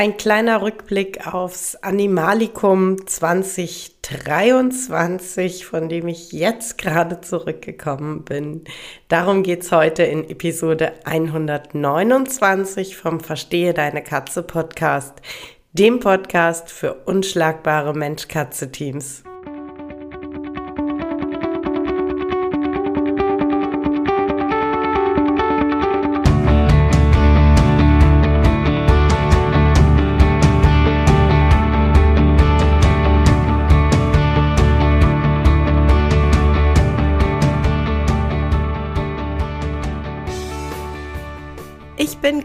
Ein kleiner Rückblick aufs Animalikum 2023, von dem ich jetzt gerade zurückgekommen bin. Darum geht's heute in Episode 129 vom Verstehe deine Katze Podcast, dem Podcast für unschlagbare Mensch-Katze-Teams.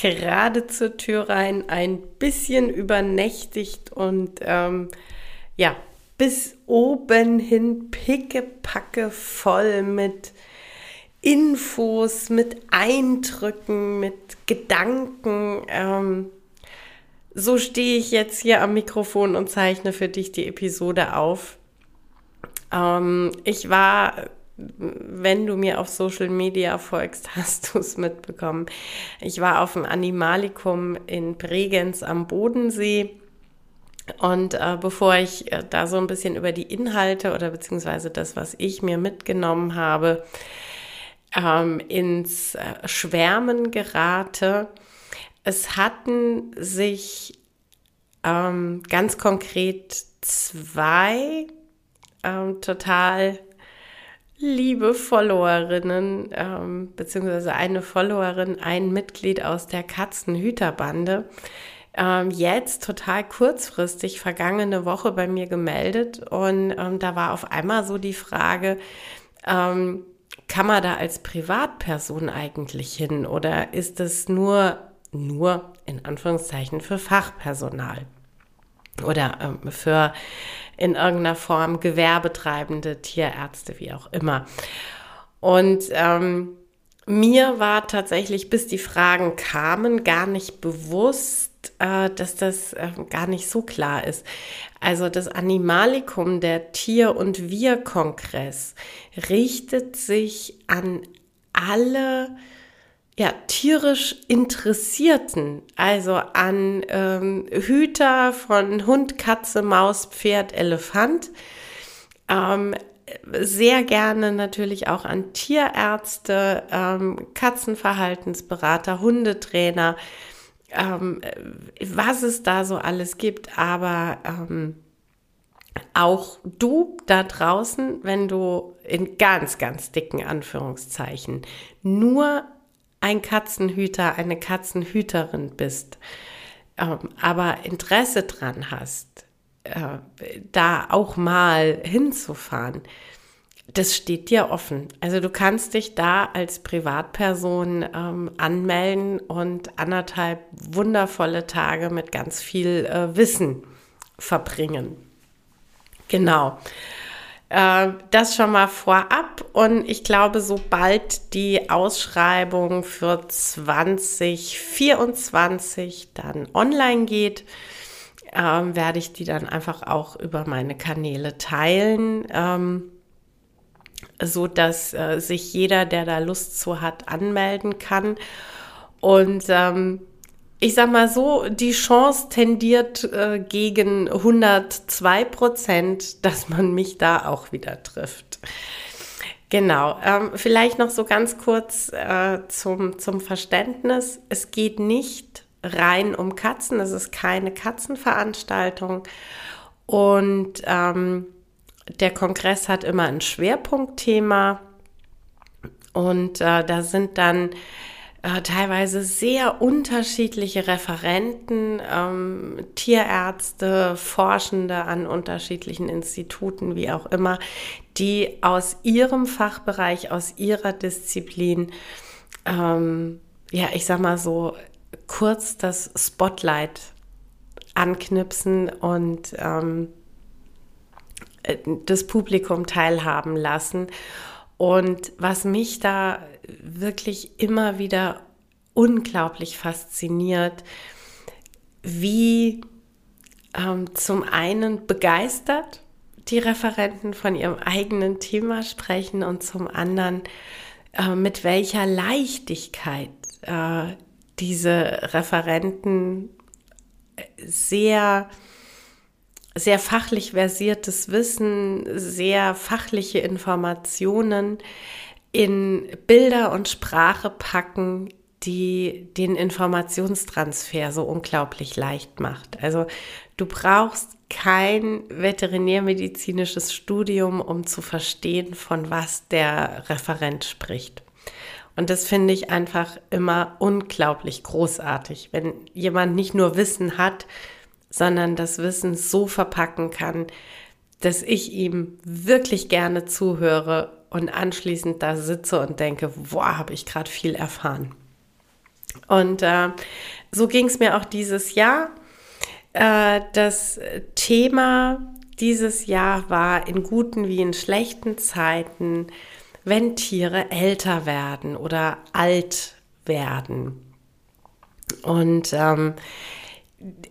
Gerade zur Tür rein, ein bisschen übernächtigt und ähm, ja, bis oben hin pickepacke voll mit Infos, mit Eindrücken, mit Gedanken. Ähm, so stehe ich jetzt hier am Mikrofon und zeichne für dich die Episode auf. Ähm, ich war wenn du mir auf Social Media folgst, hast du es mitbekommen. Ich war auf dem Animalikum in Bregenz am Bodensee. Und äh, bevor ich äh, da so ein bisschen über die Inhalte oder beziehungsweise das, was ich mir mitgenommen habe, ähm, ins äh, Schwärmen gerate, es hatten sich ähm, ganz konkret zwei ähm, total liebe Followerinnen, ähm, beziehungsweise eine Followerin, ein Mitglied aus der Katzenhüterbande, ähm, jetzt total kurzfristig vergangene Woche bei mir gemeldet. Und ähm, da war auf einmal so die Frage, ähm, kann man da als Privatperson eigentlich hin? Oder ist es nur, nur in Anführungszeichen für Fachpersonal? Oder ähm, für in irgendeiner Form Gewerbetreibende, Tierärzte, wie auch immer. Und ähm, mir war tatsächlich, bis die Fragen kamen, gar nicht bewusst, äh, dass das äh, gar nicht so klar ist. Also das Animalikum, der Tier- und Wir-Kongress, richtet sich an alle ja, tierisch Interessierten, also an ähm, Hüter von Hund, Katze, Maus, Pferd, Elefant, ähm, sehr gerne natürlich auch an Tierärzte, ähm, Katzenverhaltensberater, Hundetrainer, ähm, was es da so alles gibt, aber ähm, auch du da draußen, wenn du in ganz, ganz dicken Anführungszeichen nur ein Katzenhüter, eine Katzenhüterin bist, ähm, aber Interesse dran hast, äh, da auch mal hinzufahren, das steht dir offen. Also du kannst dich da als Privatperson ähm, anmelden und anderthalb wundervolle Tage mit ganz viel äh, Wissen verbringen. Genau. Äh, das schon mal vorab und ich glaube, sobald die Ausschreibung für 2024 dann online geht, äh, werde ich die dann einfach auch über meine Kanäle teilen, ähm, so dass äh, sich jeder, der da Lust zu hat, anmelden kann. Und ähm, ich sag mal so, die Chance tendiert äh, gegen 102 Prozent, dass man mich da auch wieder trifft. Genau, ähm, vielleicht noch so ganz kurz äh, zum, zum Verständnis. Es geht nicht rein um Katzen, es ist keine Katzenveranstaltung. Und ähm, der Kongress hat immer ein Schwerpunktthema. Und äh, da sind dann äh, teilweise sehr unterschiedliche Referenten, ähm, Tierärzte, Forschende an unterschiedlichen Instituten, wie auch immer, die aus ihrem Fachbereich, aus ihrer Disziplin ähm, ja, ich sag mal so, kurz das Spotlight anknipsen und ähm, äh, das Publikum teilhaben lassen. Und was mich da wirklich immer wieder unglaublich fasziniert, wie ähm, zum einen begeistert die Referenten von ihrem eigenen Thema sprechen und zum anderen äh, mit welcher Leichtigkeit äh, diese Referenten sehr sehr fachlich versiertes Wissen, sehr fachliche Informationen in Bilder und Sprache packen, die den Informationstransfer so unglaublich leicht macht. Also du brauchst kein veterinärmedizinisches Studium, um zu verstehen, von was der Referent spricht. Und das finde ich einfach immer unglaublich großartig, wenn jemand nicht nur Wissen hat, sondern das Wissen so verpacken kann, dass ich ihm wirklich gerne zuhöre und anschließend da sitze und denke, boah, habe ich gerade viel erfahren. Und äh, so ging es mir auch dieses Jahr. Äh, das Thema dieses Jahr war in guten wie in schlechten Zeiten, wenn Tiere älter werden oder alt werden. Und ähm,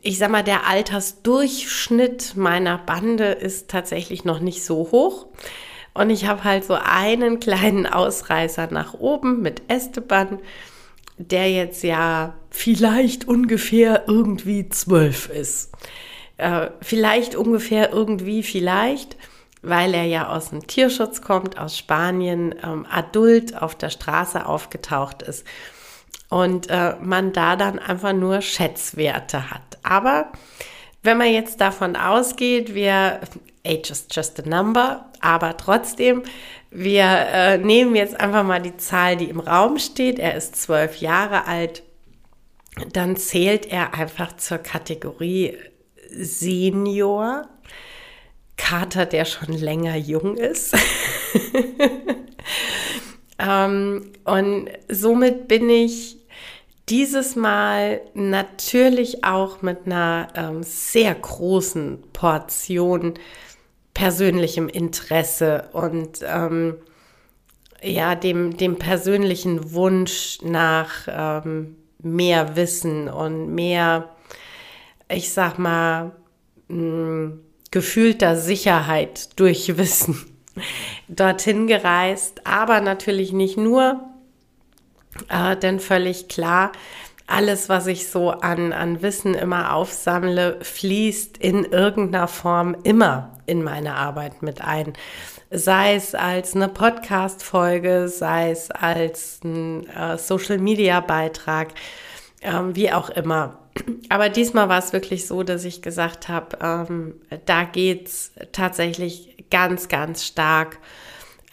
ich sag mal, der Altersdurchschnitt meiner Bande ist tatsächlich noch nicht so hoch. Und ich habe halt so einen kleinen Ausreißer nach oben mit Esteban der jetzt ja vielleicht ungefähr irgendwie zwölf ist. Äh, vielleicht ungefähr irgendwie vielleicht, weil er ja aus dem Tierschutz kommt, aus Spanien, ähm, adult auf der Straße aufgetaucht ist. Und äh, man da dann einfach nur Schätzwerte hat. Aber wenn man jetzt davon ausgeht, wir, age is just a number, aber trotzdem, wir äh, nehmen jetzt einfach mal die Zahl, die im Raum steht. Er ist zwölf Jahre alt. Dann zählt er einfach zur Kategorie Senior. Kater, der schon länger jung ist. ähm, und somit bin ich dieses Mal natürlich auch mit einer ähm, sehr großen Portion persönlichem Interesse und ähm, ja, dem, dem persönlichen Wunsch nach ähm, mehr Wissen und mehr, ich sag mal, mh, hm, gefühlter Sicherheit durch Wissen dorthin gereist, aber natürlich nicht nur, äh, denn völlig klar, alles, was ich so an, an Wissen immer aufsammle, fließt in irgendeiner Form immer in meine Arbeit mit ein. Sei es als eine Podcast-Folge, sei es als ein äh, Social-Media-Beitrag, ähm, wie auch immer. Aber diesmal war es wirklich so, dass ich gesagt habe, ähm, da geht's tatsächlich ganz, ganz stark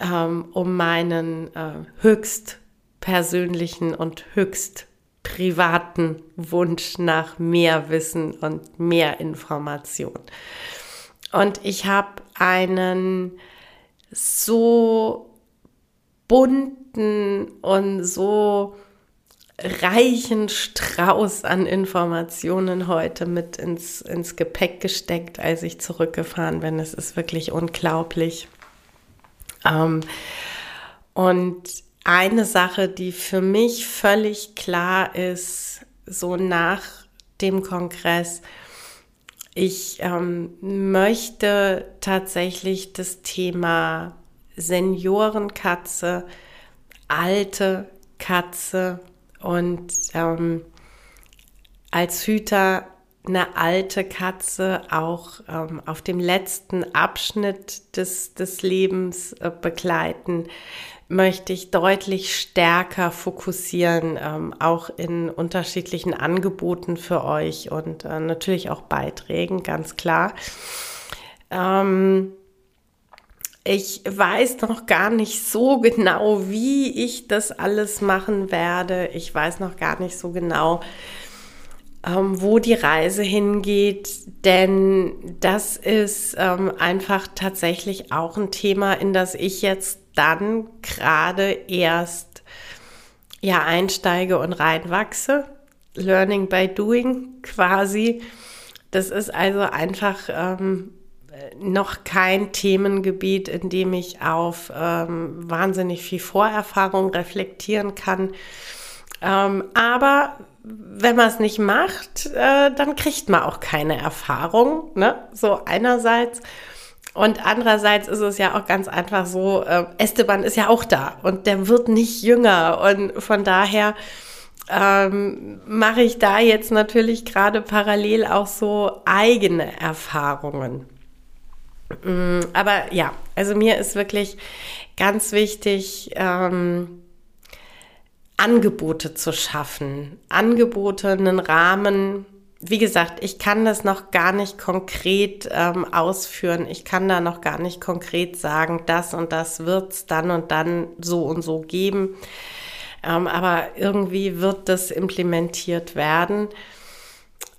ähm, um meinen äh, höchst persönlichen und höchst privaten Wunsch nach mehr Wissen und mehr Information. Und ich habe einen so bunten und so reichen Strauß an Informationen heute mit ins, ins Gepäck gesteckt, als ich zurückgefahren bin. Es ist wirklich unglaublich. Ähm, und eine Sache, die für mich völlig klar ist, so nach dem Kongress, ich ähm, möchte tatsächlich das Thema Seniorenkatze, alte Katze und ähm, als Hüter eine alte Katze auch ähm, auf dem letzten Abschnitt des, des Lebens äh, begleiten, möchte ich deutlich stärker fokussieren, ähm, auch in unterschiedlichen Angeboten für euch und äh, natürlich auch Beiträgen, ganz klar. Ähm, ich weiß noch gar nicht so genau, wie ich das alles machen werde. Ich weiß noch gar nicht so genau, ähm, wo die Reise hingeht, denn das ist ähm, einfach tatsächlich auch ein Thema, in das ich jetzt dann gerade erst ja einsteige und reinwachse. Learning by doing quasi. Das ist also einfach ähm, noch kein Themengebiet, in dem ich auf ähm, wahnsinnig viel Vorerfahrung reflektieren kann. Ähm, aber wenn man es nicht macht, äh, dann kriegt man auch keine Erfahrung. Ne? So einerseits. Und andererseits ist es ja auch ganz einfach so, äh, Esteban ist ja auch da und der wird nicht jünger. Und von daher ähm, mache ich da jetzt natürlich gerade parallel auch so eigene Erfahrungen. Mm, aber ja, also mir ist wirklich ganz wichtig, ähm, Angebote zu schaffen. Angebote, einen Rahmen. Wie gesagt, ich kann das noch gar nicht konkret ähm, ausführen. Ich kann da noch gar nicht konkret sagen, das und das wird es dann und dann so und so geben. Ähm, aber irgendwie wird das implementiert werden.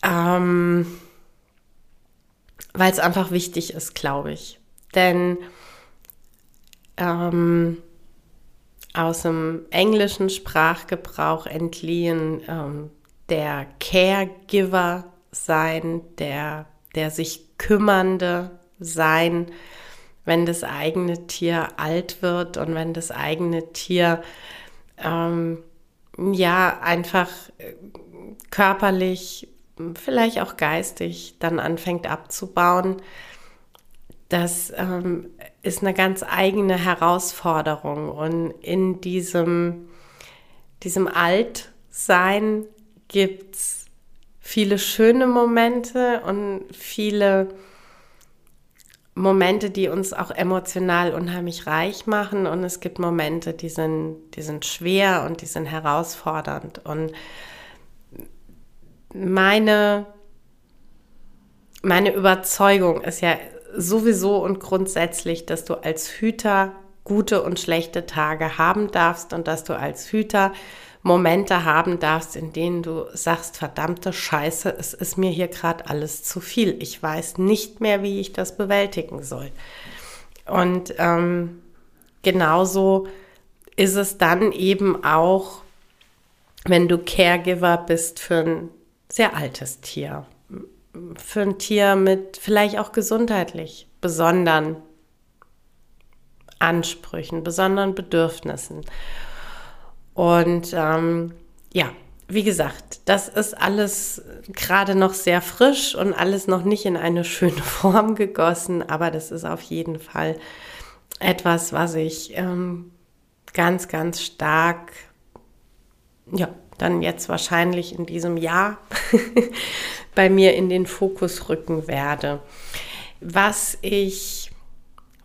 Ähm, weil es einfach wichtig ist, glaube ich. Denn ähm, aus dem englischen Sprachgebrauch entliehen ähm, der Caregiver sein, der, der sich kümmernde sein, wenn das eigene Tier alt wird und wenn das eigene Tier ähm, ja einfach äh, körperlich vielleicht auch geistig dann anfängt abzubauen, das ähm, ist eine ganz eigene Herausforderung. Und in diesem, diesem Altsein gibt es viele schöne Momente und viele Momente, die uns auch emotional unheimlich reich machen. Und es gibt Momente, die sind, die sind schwer und die sind herausfordernd. Und meine, meine Überzeugung ist ja sowieso und grundsätzlich, dass du als Hüter gute und schlechte Tage haben darfst und dass du als Hüter Momente haben darfst, in denen du sagst, verdammte Scheiße, es ist mir hier gerade alles zu viel. Ich weiß nicht mehr, wie ich das bewältigen soll. Und ähm, genauso ist es dann eben auch, wenn du Caregiver bist für ein sehr altes Tier. Für ein Tier mit vielleicht auch gesundheitlich besonderen Ansprüchen, besonderen Bedürfnissen. Und ähm, ja, wie gesagt, das ist alles gerade noch sehr frisch und alles noch nicht in eine schöne Form gegossen, aber das ist auf jeden Fall etwas, was ich ähm, ganz, ganz stark ja, dann jetzt wahrscheinlich in diesem Jahr bei mir in den Fokus rücken werde. Was ich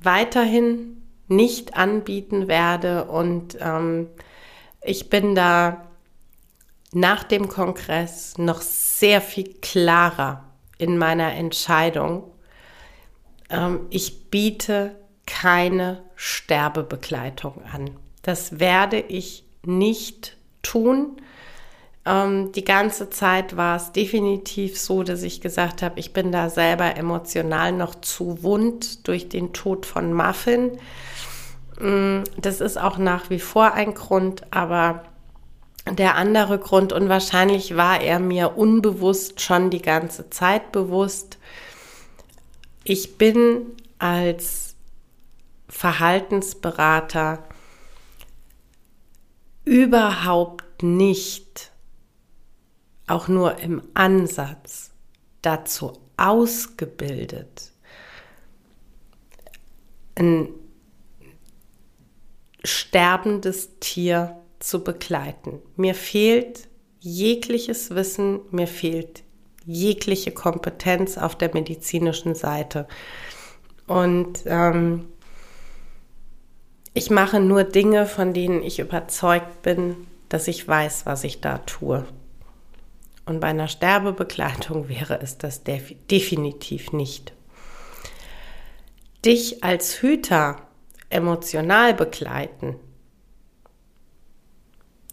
weiterhin nicht anbieten werde und ähm, ich bin da nach dem Kongress noch sehr viel klarer in meiner Entscheidung. Ähm, ich biete keine Sterbebegleitung an. Das werde ich nicht tun. Ähm, die ganze Zeit war es definitiv so, dass ich gesagt habe, ich bin da selber emotional noch zu wund durch den Tod von Muffin. Mm, das ist auch nach wie vor ein Grund, aber der andere Grund, und wahrscheinlich war er mir unbewusst schon die ganze Zeit bewusst, ich bin als Verhaltensberater überhaupt nicht auch nur im Ansatz dazu ausgebildet, ein sterbendes Tier zu begleiten. Mir fehlt jegliches Wissen, mir fehlt jegliche Kompetenz auf der medizinischen Seite. Und ähm, ich mache nur Dinge, von denen ich überzeugt bin, dass ich weiß, was ich da tue. Und bei einer Sterbebegleitung wäre es das def definitiv nicht. Dich als Hüter emotional begleiten,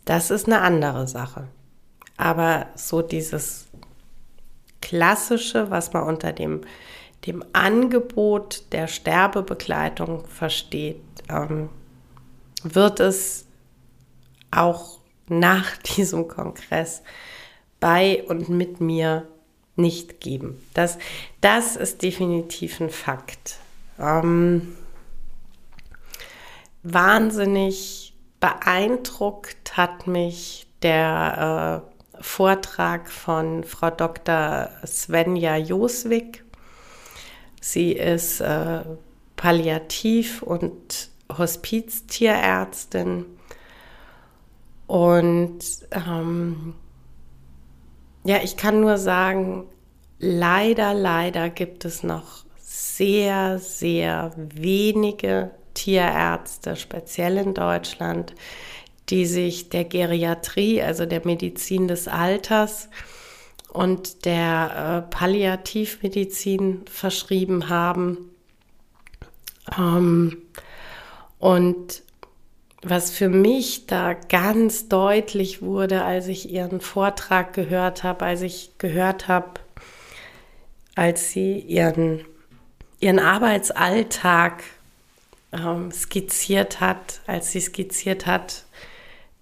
das ist eine andere Sache. Aber so dieses klassische, was man unter dem, dem Angebot der Sterbebegleitung versteht, ähm, wird es auch nach diesem Kongress bei und mit mir nicht geben. Das, das ist definitiv ein Fakt. Ähm, wahnsinnig beeindruckt hat mich der äh, Vortrag von Frau Dr. Svenja Joswig. Sie ist äh, Palliativ- und Hospiztierärztin und ähm, ja, ich kann nur sagen, leider, leider gibt es noch sehr, sehr wenige Tierärzte, speziell in Deutschland, die sich der Geriatrie, also der Medizin des Alters und der äh, Palliativmedizin verschrieben haben. Ähm, und was für mich da ganz deutlich wurde, als ich ihren Vortrag gehört habe, als ich gehört habe, als sie ihren, ihren Arbeitsalltag ähm, skizziert hat, als sie skizziert hat,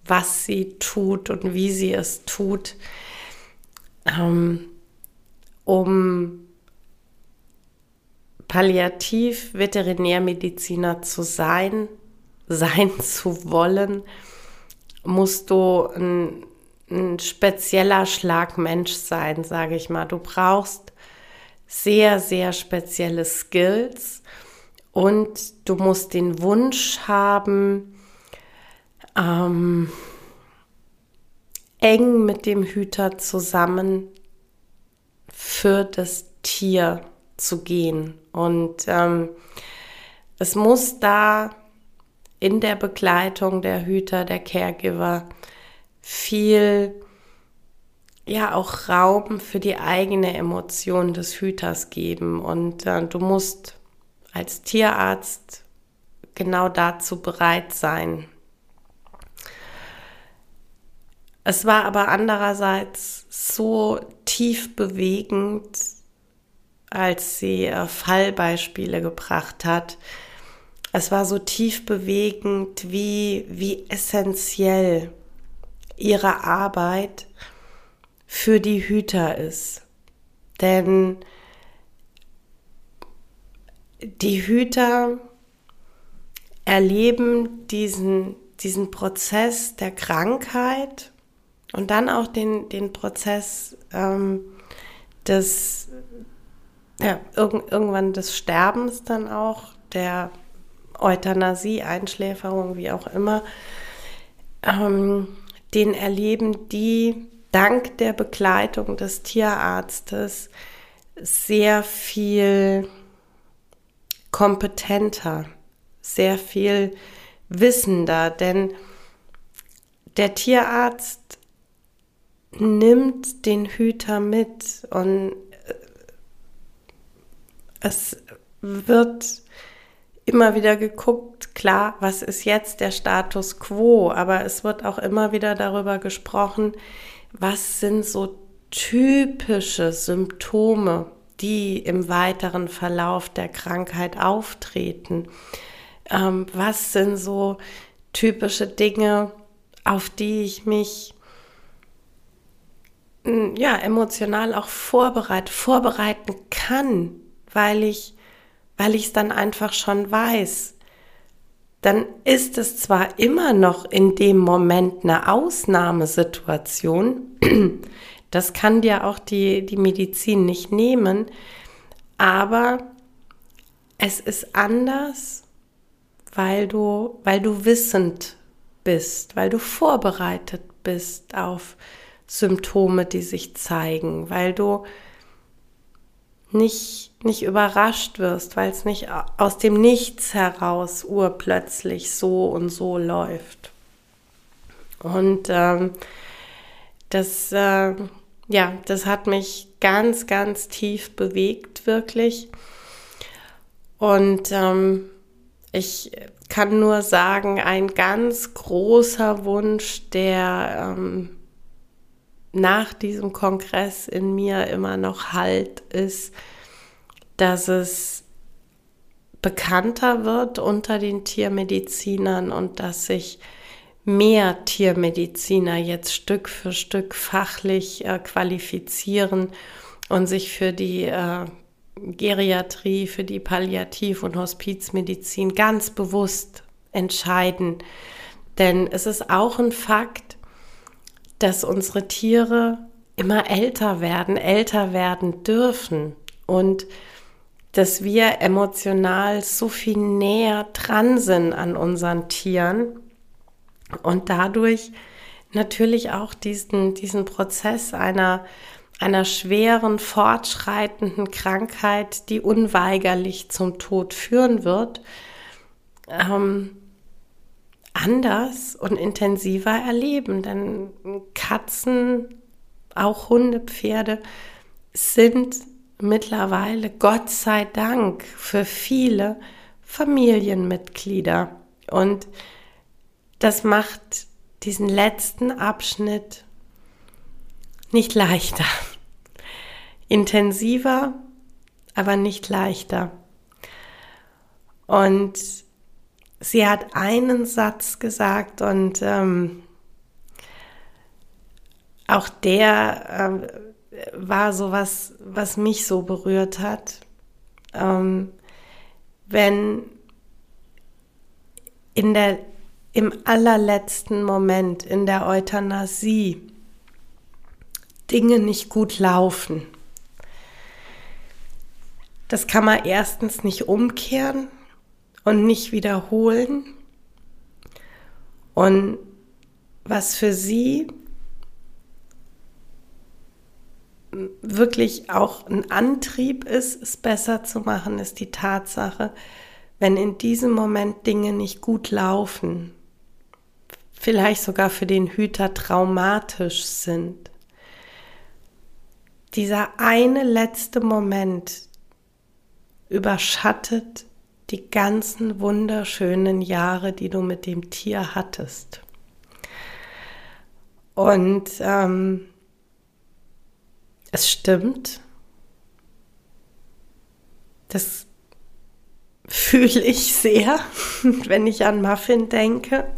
was sie tut und wie sie es tut, ähm, um Palliativ-Veterinärmediziner zu sein, sein zu wollen, musst du ein, ein spezieller Schlagmensch sein, sage ich mal. Du brauchst sehr, sehr spezielle Skills und du musst den Wunsch haben, ähm, eng mit dem Hüter zusammen für das Tier zu gehen. Und ähm, es muss da in der Begleitung der Hüter, der Caregiver viel, ja, auch Raum für die eigene Emotion des Hüters geben. Und äh, du musst als Tierarzt genau dazu bereit sein. Es war aber andererseits so tief bewegend, als sie äh, Fallbeispiele gebracht hat, es war so tief bewegend, wie, wie essentiell ihre Arbeit für die Hüter ist. Denn die Hüter erleben diesen, diesen Prozess der Krankheit und dann auch den, den Prozess ähm, des, ja, irg irgendwann des Sterbens dann auch, der Euthanasie, Einschläferung, wie auch immer, ähm, den erleben die dank der Begleitung des Tierarztes sehr viel kompetenter, sehr viel wissender, denn der Tierarzt nimmt den Hüter mit und äh, es wird immer wieder geguckt, klar, was ist jetzt der Status quo, aber es wird auch immer wieder darüber gesprochen, was sind so typische Symptome, die im weiteren Verlauf der Krankheit auftreten. Ähm, was sind so typische Dinge, auf die ich mich ja emotional auch vorbereite, vorbereiten kann, weil ich weil ich es dann einfach schon weiß, dann ist es zwar immer noch in dem Moment eine Ausnahmesituation, das kann dir auch die, die Medizin nicht nehmen, aber es ist anders, weil du, weil du wissend bist, weil du vorbereitet bist auf Symptome, die sich zeigen, weil du nicht, nicht überrascht wirst, weil es nicht aus dem Nichts heraus urplötzlich so und so läuft. Und ähm, das, äh, ja, das hat mich ganz, ganz tief bewegt, wirklich. Und ähm, ich kann nur sagen, ein ganz großer Wunsch, der ähm, nach diesem Kongress in mir immer noch halt, ist, dass es bekannter wird unter den Tiermedizinern und dass sich mehr Tiermediziner jetzt Stück für Stück fachlich äh, qualifizieren und sich für die äh, Geriatrie, für die Palliativ- und Hospizmedizin ganz bewusst entscheiden. Denn es ist auch ein Fakt, dass unsere Tiere immer älter werden, älter werden dürfen und dass wir emotional so viel näher dran sind an unseren Tieren und dadurch natürlich auch diesen, diesen Prozess einer, einer schweren, fortschreitenden Krankheit, die unweigerlich zum Tod führen wird, ähm, anders und intensiver erleben. Denn Katzen, auch Hunde, Pferde sind mittlerweile, Gott sei Dank, für viele Familienmitglieder. Und das macht diesen letzten Abschnitt nicht leichter. Intensiver, aber nicht leichter. Und sie hat einen Satz gesagt und ähm, auch der äh, war so was, was mich so berührt hat. Ähm, wenn in der, im allerletzten Moment in der Euthanasie Dinge nicht gut laufen, das kann man erstens nicht umkehren und nicht wiederholen. Und was für sie wirklich auch ein Antrieb ist, es besser zu machen, ist die Tatsache, wenn in diesem Moment Dinge nicht gut laufen, vielleicht sogar für den Hüter traumatisch sind. Dieser eine letzte Moment überschattet die ganzen wunderschönen Jahre, die du mit dem Tier hattest. Und ähm, es stimmt. Das fühle ich sehr, wenn ich an Muffin denke.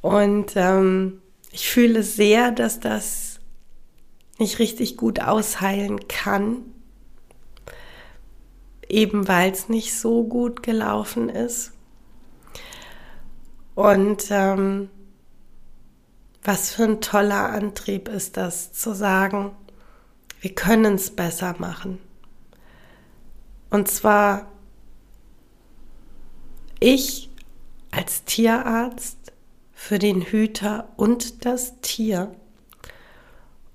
Und ähm, ich fühle sehr, dass das nicht richtig gut ausheilen kann, eben weil es nicht so gut gelaufen ist. Und ähm, was für ein toller Antrieb ist das, zu sagen, wir können es besser machen. Und zwar ich als Tierarzt für den Hüter und das Tier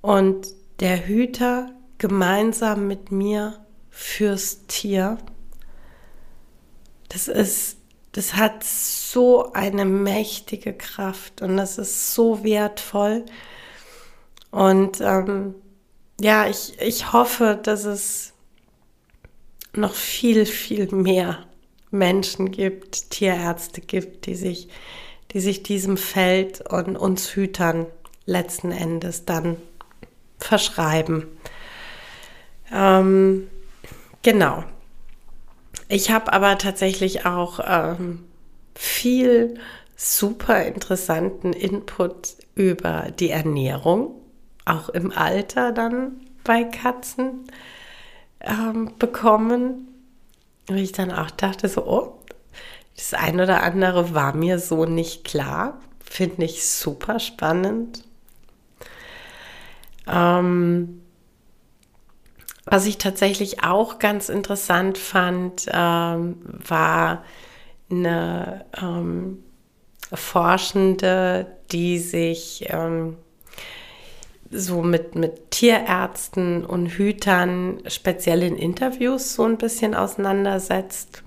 und der Hüter gemeinsam mit mir fürs Tier. Das ist, das hat so eine mächtige Kraft und das ist so wertvoll. Und ähm, ja, ich, ich hoffe, dass es noch viel, viel mehr Menschen gibt, Tierärzte gibt, die sich, die sich diesem Feld und uns Hütern letzten Endes dann verschreiben. Ähm, Genau. Ich habe aber tatsächlich auch ähm, viel super interessanten Input über die Ernährung, auch im Alter dann bei Katzen ähm, bekommen. Und ich dann auch dachte so, oh, das eine oder andere war mir so nicht klar. Finde ich super spannend. Ähm, was ich tatsächlich auch ganz interessant fand, ähm, war eine ähm, Forschende, die sich ähm, so mit, mit Tierärzten und Hütern speziell in Interviews so ein bisschen auseinandersetzt.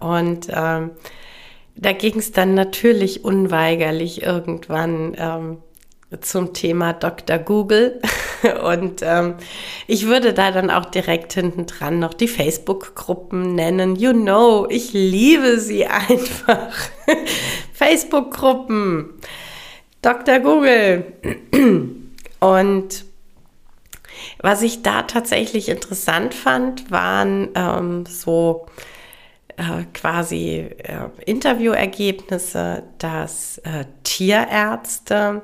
Und ähm, da ging es dann natürlich unweigerlich irgendwann ähm, zum Thema Dr. Google. Und ähm, ich würde da dann auch direkt hinten dran noch die Facebook-Gruppen nennen. You know, ich liebe sie einfach. Facebook-Gruppen. Dr. Google. Und was ich da tatsächlich interessant fand, waren ähm, so äh, quasi äh, Interviewergebnisse, dass äh, Tierärzte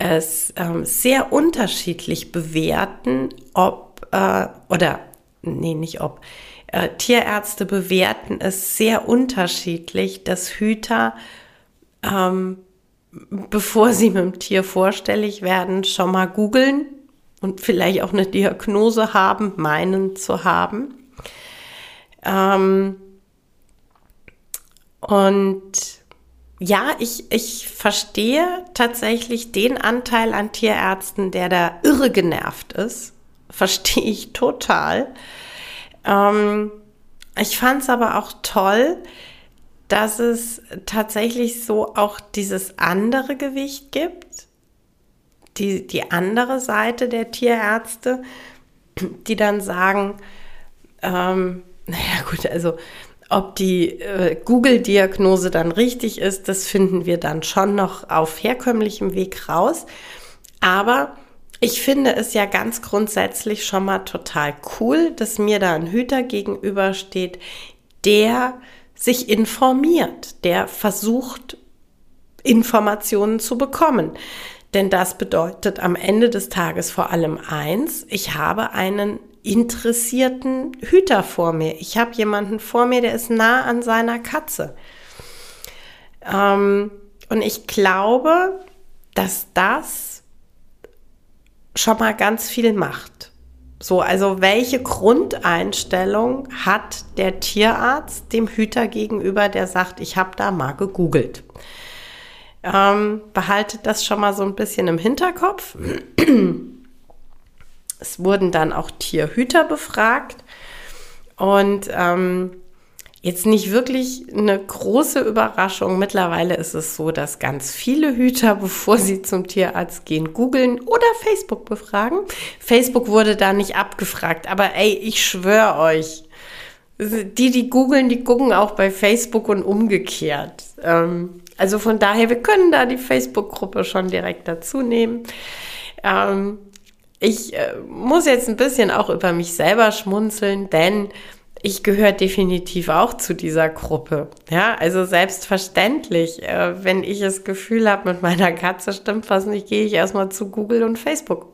es ähm, sehr unterschiedlich bewerten, ob äh, oder nee, nicht ob. Äh, Tierärzte bewerten es sehr unterschiedlich, dass Hüter, ähm, bevor sie mit dem Tier vorstellig werden, schon mal googeln und vielleicht auch eine Diagnose haben, meinen zu haben. Ähm, und ja, ich, ich verstehe tatsächlich den Anteil an Tierärzten, der da irre genervt ist. Verstehe ich total. Ähm, ich fand es aber auch toll, dass es tatsächlich so auch dieses andere Gewicht gibt, die, die andere Seite der Tierärzte, die dann sagen, ähm, naja gut, also ob die äh, Google-Diagnose dann richtig ist, das finden wir dann schon noch auf herkömmlichem Weg raus. Aber ich finde es ja ganz grundsätzlich schon mal total cool, dass mir da ein Hüter gegenübersteht, der sich informiert, der versucht, Informationen zu bekommen. Denn das bedeutet am Ende des Tages vor allem eins, ich habe einen interessierten Hüter vor mir. Ich habe jemanden vor mir, der ist nah an seiner Katze. Ähm, und ich glaube, dass das schon mal ganz viel macht. So, also welche Grundeinstellung hat der Tierarzt dem Hüter gegenüber, der sagt, ich habe da mal gegoogelt? Ähm, behaltet das schon mal so ein bisschen im Hinterkopf. Es wurden dann auch Tierhüter befragt und ähm, jetzt nicht wirklich eine große Überraschung. Mittlerweile ist es so, dass ganz viele Hüter, bevor sie zum Tierarzt gehen, googeln oder Facebook befragen. Facebook wurde da nicht abgefragt, aber ey, ich schwöre euch, die, die googeln, die gucken auch bei Facebook und umgekehrt. Ähm, also von daher, wir können da die Facebook-Gruppe schon direkt dazu nehmen. Ähm, ich äh, muss jetzt ein bisschen auch über mich selber schmunzeln, denn ich gehöre definitiv auch zu dieser Gruppe. Ja, also selbstverständlich, äh, wenn ich das Gefühl habe, mit meiner Katze stimmt was nicht, gehe ich erstmal zu Google und Facebook.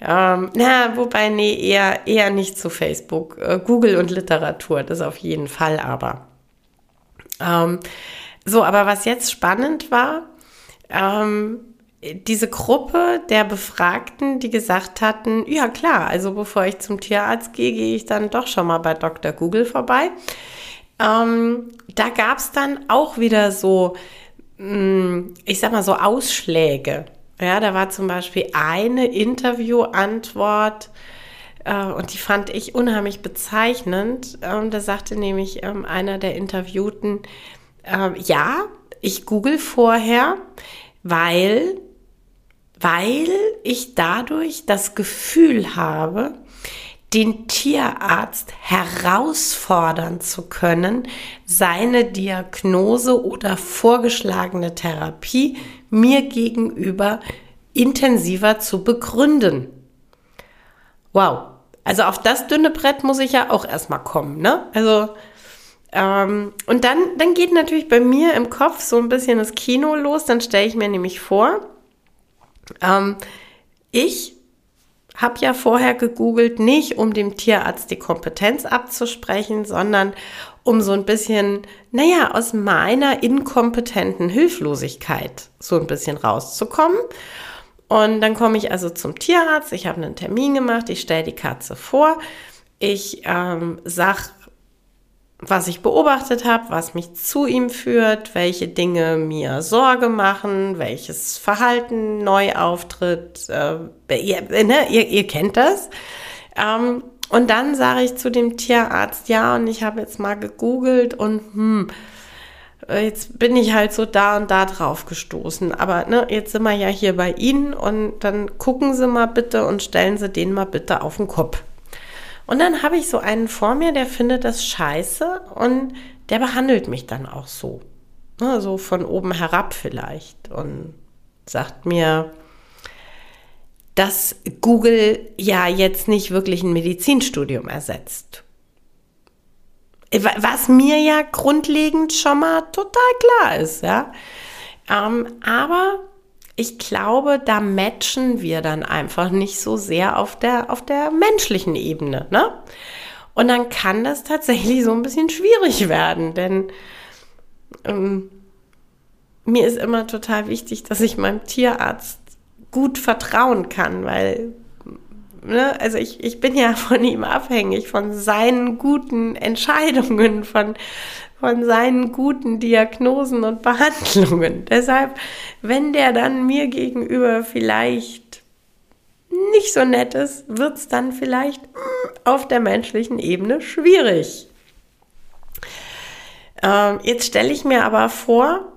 Ähm, na, wobei, nee, eher, eher nicht zu Facebook. Äh, Google und Literatur, das auf jeden Fall aber. Ähm, so, aber was jetzt spannend war, ähm, diese Gruppe der Befragten, die gesagt hatten, ja klar, also bevor ich zum Tierarzt gehe, gehe ich dann doch schon mal bei Dr. Google vorbei. Ähm, da gab es dann auch wieder so, mm, ich sag mal so Ausschläge. Ja, da war zum Beispiel eine Interviewantwort, äh, und die fand ich unheimlich bezeichnend. Ähm, da sagte nämlich ähm, einer der Interviewten, äh, ja, ich google vorher, weil weil ich dadurch das Gefühl habe, den Tierarzt herausfordern zu können, seine Diagnose oder vorgeschlagene Therapie mir gegenüber intensiver zu begründen. Wow. Also auf das dünne Brett muss ich ja auch erstmal kommen, ne? Also, ähm, und dann, dann geht natürlich bei mir im Kopf so ein bisschen das Kino los. Dann stelle ich mir nämlich vor, ähm, ich habe ja vorher gegoogelt, nicht um dem Tierarzt die Kompetenz abzusprechen, sondern um so ein bisschen, naja, aus meiner inkompetenten Hilflosigkeit so ein bisschen rauszukommen. Und dann komme ich also zum Tierarzt, ich habe einen Termin gemacht, ich stelle die Katze vor, ich ähm, sage was ich beobachtet habe, was mich zu ihm führt, welche Dinge mir Sorge machen, welches Verhalten neu auftritt. Äh, ihr, ne, ihr, ihr, kennt das. Ähm, und dann sage ich zu dem Tierarzt, ja, und ich habe jetzt mal gegoogelt und hm, jetzt bin ich halt so da und da drauf gestoßen. Aber ne, jetzt sind wir ja hier bei Ihnen und dann gucken Sie mal bitte und stellen Sie den mal bitte auf den Kopf. Und dann habe ich so einen vor mir, der findet das scheiße und der behandelt mich dann auch so. Ne, so von oben herab vielleicht und sagt mir, dass Google ja jetzt nicht wirklich ein Medizinstudium ersetzt. was mir ja grundlegend schon mal total klar ist, ja. Ähm, aber ich glaube, da matchen wir dann einfach nicht so sehr auf der, auf der menschlichen Ebene, ne? Und dann kann das tatsächlich so ein bisschen schwierig werden, denn ähm, mir ist immer total wichtig, dass ich meinem Tierarzt gut vertrauen kann, weil, ne, also ich, ich bin ja von ihm abhängig, von seinen guten Entscheidungen, von, von seinen guten Diagnosen und Behandlungen. Deshalb, wenn der dann mir gegenüber vielleicht nicht so nett ist, wird es dann vielleicht auf der menschlichen Ebene schwierig. Ähm, jetzt stelle ich mir aber vor,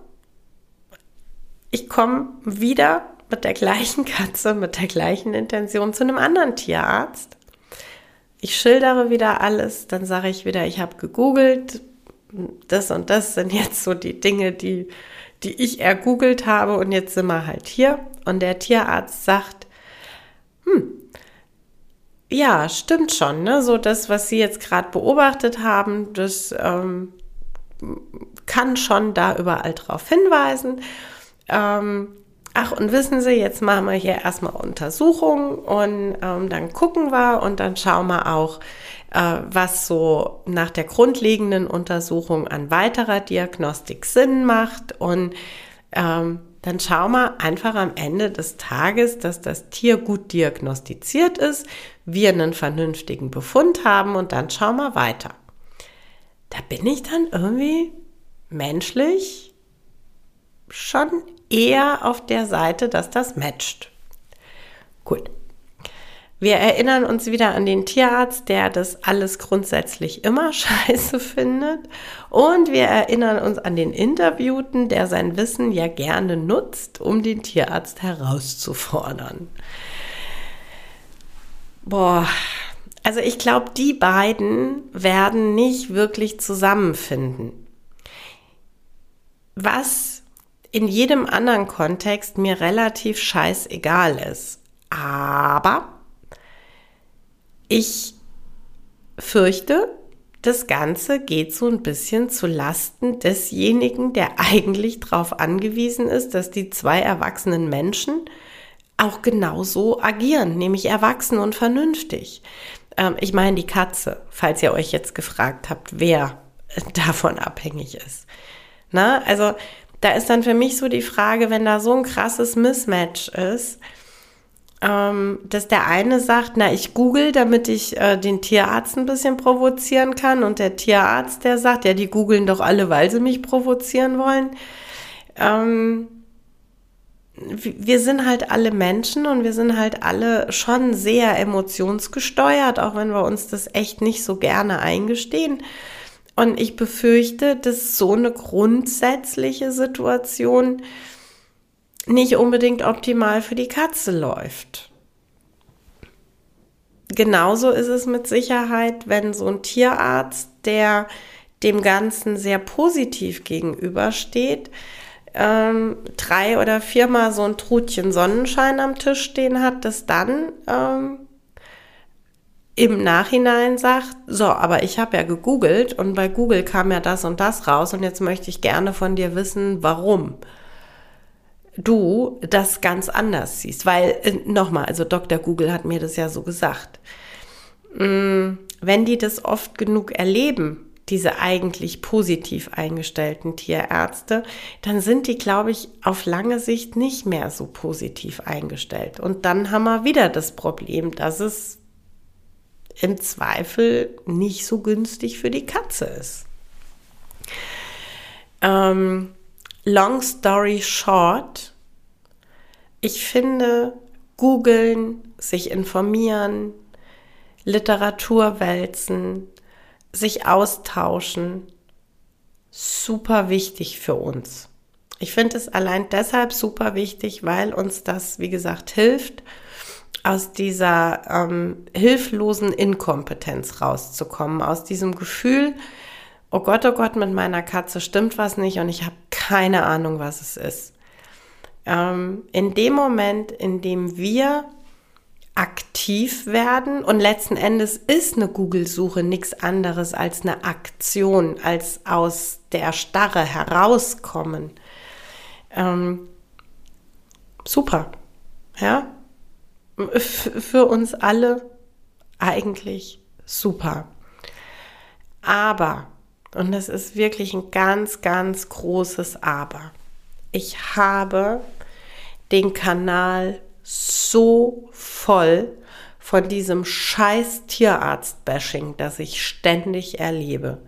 ich komme wieder mit der gleichen Katze, mit der gleichen Intention zu einem anderen Tierarzt. Ich schildere wieder alles, dann sage ich wieder, ich habe gegoogelt, das und das sind jetzt so die Dinge, die, die ich ergoogelt habe und jetzt sind wir halt hier. Und der Tierarzt sagt, hm, ja, stimmt schon, ne? So das, was Sie jetzt gerade beobachtet haben, das ähm, kann schon da überall drauf hinweisen. Ähm, ach, und wissen Sie, jetzt machen wir hier erstmal Untersuchungen und ähm, dann gucken wir und dann schauen wir auch, was so nach der grundlegenden Untersuchung an weiterer Diagnostik Sinn macht und ähm, dann schauen wir einfach am Ende des Tages, dass das Tier gut diagnostiziert ist, wir einen vernünftigen Befund haben und dann schauen wir weiter. Da bin ich dann irgendwie menschlich schon eher auf der Seite, dass das matcht. Gut. Wir erinnern uns wieder an den Tierarzt, der das alles grundsätzlich immer scheiße findet. Und wir erinnern uns an den Interviewten, der sein Wissen ja gerne nutzt, um den Tierarzt herauszufordern. Boah, also ich glaube, die beiden werden nicht wirklich zusammenfinden. Was in jedem anderen Kontext mir relativ scheißegal ist. Aber ich fürchte, das Ganze geht so ein bisschen zu Lasten desjenigen, der eigentlich darauf angewiesen ist, dass die zwei erwachsenen Menschen auch genauso agieren, nämlich erwachsen und vernünftig. Ähm, ich meine die Katze, falls ihr euch jetzt gefragt habt, wer davon abhängig ist. Na, also da ist dann für mich so die Frage, wenn da so ein krasses Mismatch ist, ähm, dass der eine sagt, na, ich google, damit ich äh, den Tierarzt ein bisschen provozieren kann und der Tierarzt, der sagt, ja, die googeln doch alle, weil sie mich provozieren wollen. Ähm, wir sind halt alle Menschen und wir sind halt alle schon sehr emotionsgesteuert, auch wenn wir uns das echt nicht so gerne eingestehen. Und ich befürchte, dass so eine grundsätzliche Situation nicht unbedingt optimal für die Katze läuft. Genauso ist es mit Sicherheit, wenn so ein Tierarzt, der dem Ganzen sehr positiv gegenübersteht, ähm, drei oder viermal so ein Trutchen Sonnenschein am Tisch stehen hat, dass dann ähm, im Nachhinein sagt, so, aber ich habe ja gegoogelt und bei Google kam ja das und das raus und jetzt möchte ich gerne von dir wissen, warum du das ganz anders siehst. Weil, äh, nochmal, also Dr. Google hat mir das ja so gesagt. Mm, wenn die das oft genug erleben, diese eigentlich positiv eingestellten Tierärzte, dann sind die, glaube ich, auf lange Sicht nicht mehr so positiv eingestellt. Und dann haben wir wieder das Problem, dass es im Zweifel nicht so günstig für die Katze ist. Ähm, long story short, ich finde, googeln, sich informieren, Literatur wälzen, sich austauschen, super wichtig für uns. Ich finde es allein deshalb super wichtig, weil uns das, wie gesagt, hilft, aus dieser ähm, hilflosen Inkompetenz rauszukommen, aus diesem Gefühl, oh Gott, oh Gott, mit meiner Katze stimmt was nicht und ich habe keine Ahnung, was es ist. Ähm, in dem Moment, in dem wir aktiv werden und letzten Endes ist eine Google-Suche nichts anderes als eine Aktion, als aus der Starre herauskommen. Ähm, super, ja, für uns alle eigentlich super. Aber, und das ist wirklich ein ganz, ganz großes Aber, ich habe den Kanal so voll von diesem scheiß Tierarzt-Bashing, das ich ständig erlebe.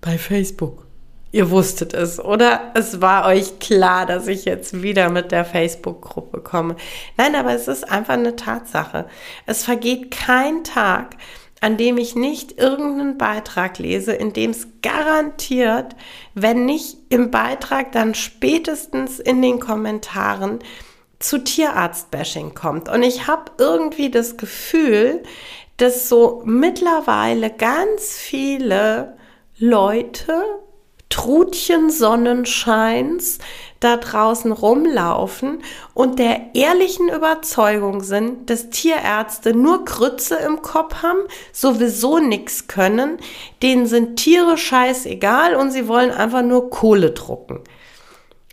Bei Facebook. Ihr wusstet es, oder? Es war euch klar, dass ich jetzt wieder mit der Facebook-Gruppe komme. Nein, aber es ist einfach eine Tatsache. Es vergeht kein Tag, an dem ich nicht irgendeinen Beitrag lese, in dem es garantiert, wenn nicht im Beitrag, dann spätestens in den Kommentaren zu Tierarzt-Bashing kommt. Und ich habe irgendwie das Gefühl, dass so mittlerweile ganz viele Leute Trutchen Sonnenscheins da draußen rumlaufen und der ehrlichen Überzeugung sind, dass Tierärzte nur Krütze im Kopf haben, sowieso nichts können, denen sind Tiere scheißegal und sie wollen einfach nur Kohle drucken.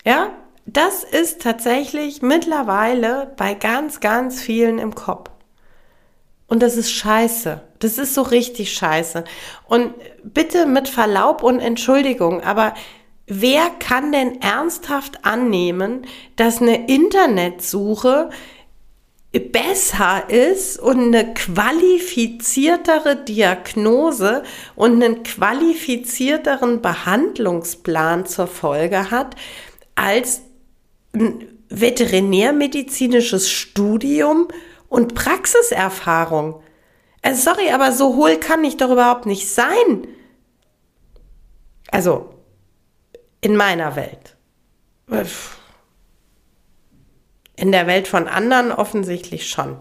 Ja, das ist tatsächlich mittlerweile bei ganz, ganz vielen im Kopf. Und das ist scheiße. Das ist so richtig scheiße. Und bitte mit Verlaub und Entschuldigung, aber wer kann denn ernsthaft annehmen, dass eine Internetsuche besser ist und eine qualifiziertere Diagnose und einen qualifizierteren Behandlungsplan zur Folge hat als ein veterinärmedizinisches Studium und Praxiserfahrung. Äh, sorry, aber so hohl kann ich doch überhaupt nicht sein. Also, in meiner Welt. In der Welt von anderen offensichtlich schon.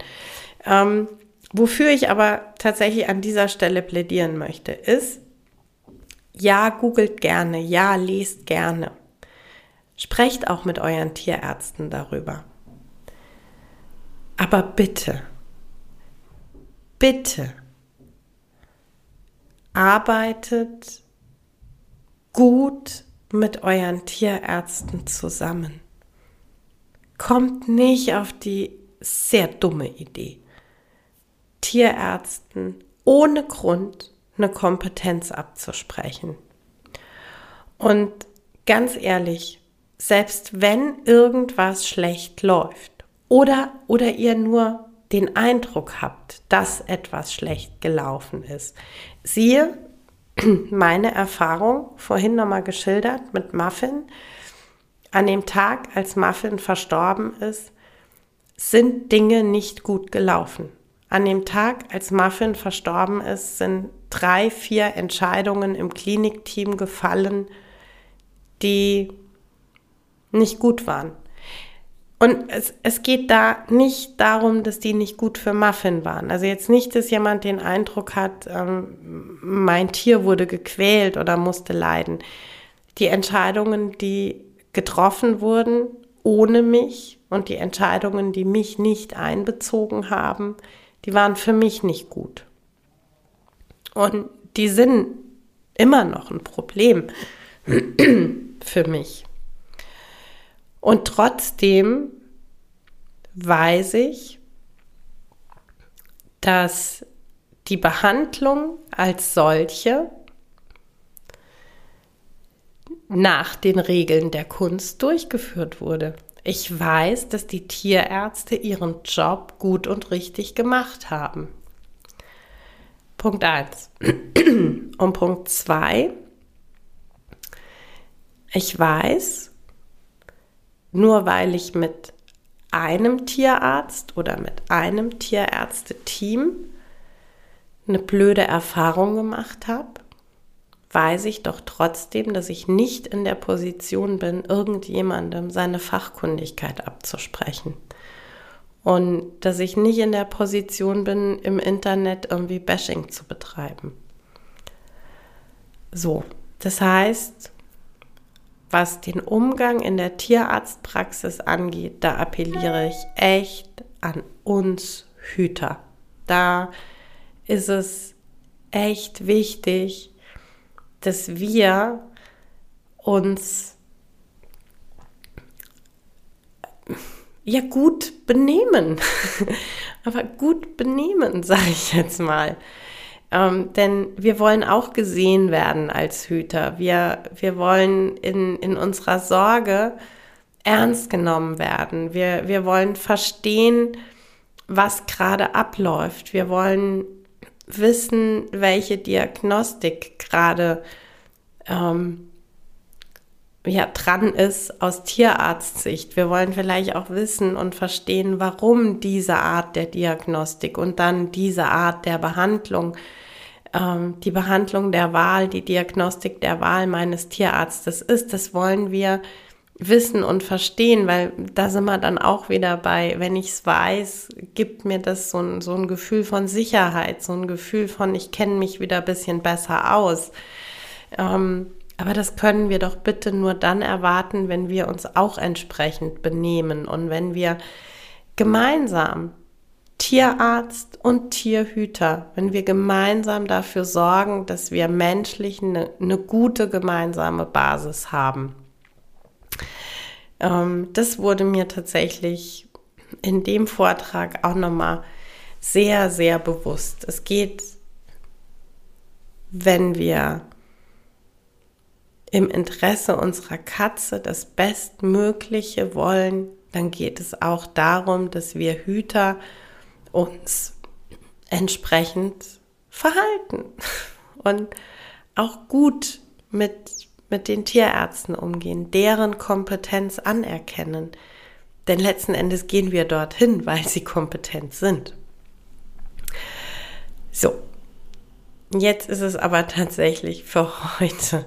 Ähm, wofür ich aber tatsächlich an dieser Stelle plädieren möchte, ist, ja, googelt gerne, ja, lest gerne. Sprecht auch mit euren Tierärzten darüber. Aber bitte, bitte, arbeitet gut mit euren Tierärzten zusammen. Kommt nicht auf die sehr dumme Idee, Tierärzten ohne Grund eine Kompetenz abzusprechen. Und ganz ehrlich, selbst wenn irgendwas schlecht läuft, oder, oder ihr nur den Eindruck habt, dass etwas schlecht gelaufen ist. Siehe meine Erfahrung, vorhin nochmal geschildert mit Muffin. An dem Tag, als Muffin verstorben ist, sind Dinge nicht gut gelaufen. An dem Tag, als Muffin verstorben ist, sind drei, vier Entscheidungen im Klinikteam gefallen, die nicht gut waren. Und es, es geht da nicht darum, dass die nicht gut für Muffin waren. Also jetzt nicht, dass jemand den Eindruck hat, ähm, mein Tier wurde gequält oder musste leiden. Die Entscheidungen, die getroffen wurden ohne mich und die Entscheidungen, die mich nicht einbezogen haben, die waren für mich nicht gut. Und die sind immer noch ein Problem für mich. Und trotzdem weiß ich, dass die Behandlung als solche nach den Regeln der Kunst durchgeführt wurde. Ich weiß, dass die Tierärzte ihren Job gut und richtig gemacht haben. Punkt 1. Und Punkt 2. Ich weiß, nur weil ich mit einem Tierarzt oder mit einem Tierärzteteam eine blöde Erfahrung gemacht habe, weiß ich doch trotzdem, dass ich nicht in der Position bin, irgendjemandem seine Fachkundigkeit abzusprechen. Und dass ich nicht in der Position bin, im Internet irgendwie Bashing zu betreiben. So, das heißt, was den Umgang in der Tierarztpraxis angeht, da appelliere ich echt an uns Hüter. da ist es echt wichtig, dass wir uns ja gut benehmen. Aber gut benehmen, sage ich jetzt mal. Ähm, denn wir wollen auch gesehen werden als Hüter. Wir, wir wollen in, in unserer Sorge ernst genommen werden. Wir, wir wollen verstehen, was gerade abläuft. Wir wollen wissen, welche Diagnostik gerade ähm, ja, dran ist aus Tierarztsicht. Wir wollen vielleicht auch wissen und verstehen, warum diese Art der Diagnostik und dann diese Art der Behandlung, ähm, die Behandlung der Wahl, die Diagnostik der Wahl meines Tierarztes ist. Das wollen wir wissen und verstehen, weil da sind wir dann auch wieder bei, wenn ich es weiß, gibt mir das so ein, so ein Gefühl von Sicherheit, so ein Gefühl von, ich kenne mich wieder ein bisschen besser aus. Ähm, aber das können wir doch bitte nur dann erwarten, wenn wir uns auch entsprechend benehmen und wenn wir gemeinsam Tierarzt und Tierhüter, wenn wir gemeinsam dafür sorgen, dass wir menschlich eine, eine gute gemeinsame Basis haben. Ähm, das wurde mir tatsächlich in dem Vortrag auch nochmal sehr, sehr bewusst. Es geht, wenn wir im Interesse unserer Katze das Bestmögliche wollen, dann geht es auch darum, dass wir Hüter uns entsprechend verhalten und auch gut mit, mit den Tierärzten umgehen, deren Kompetenz anerkennen. Denn letzten Endes gehen wir dorthin, weil sie kompetent sind. So, jetzt ist es aber tatsächlich für heute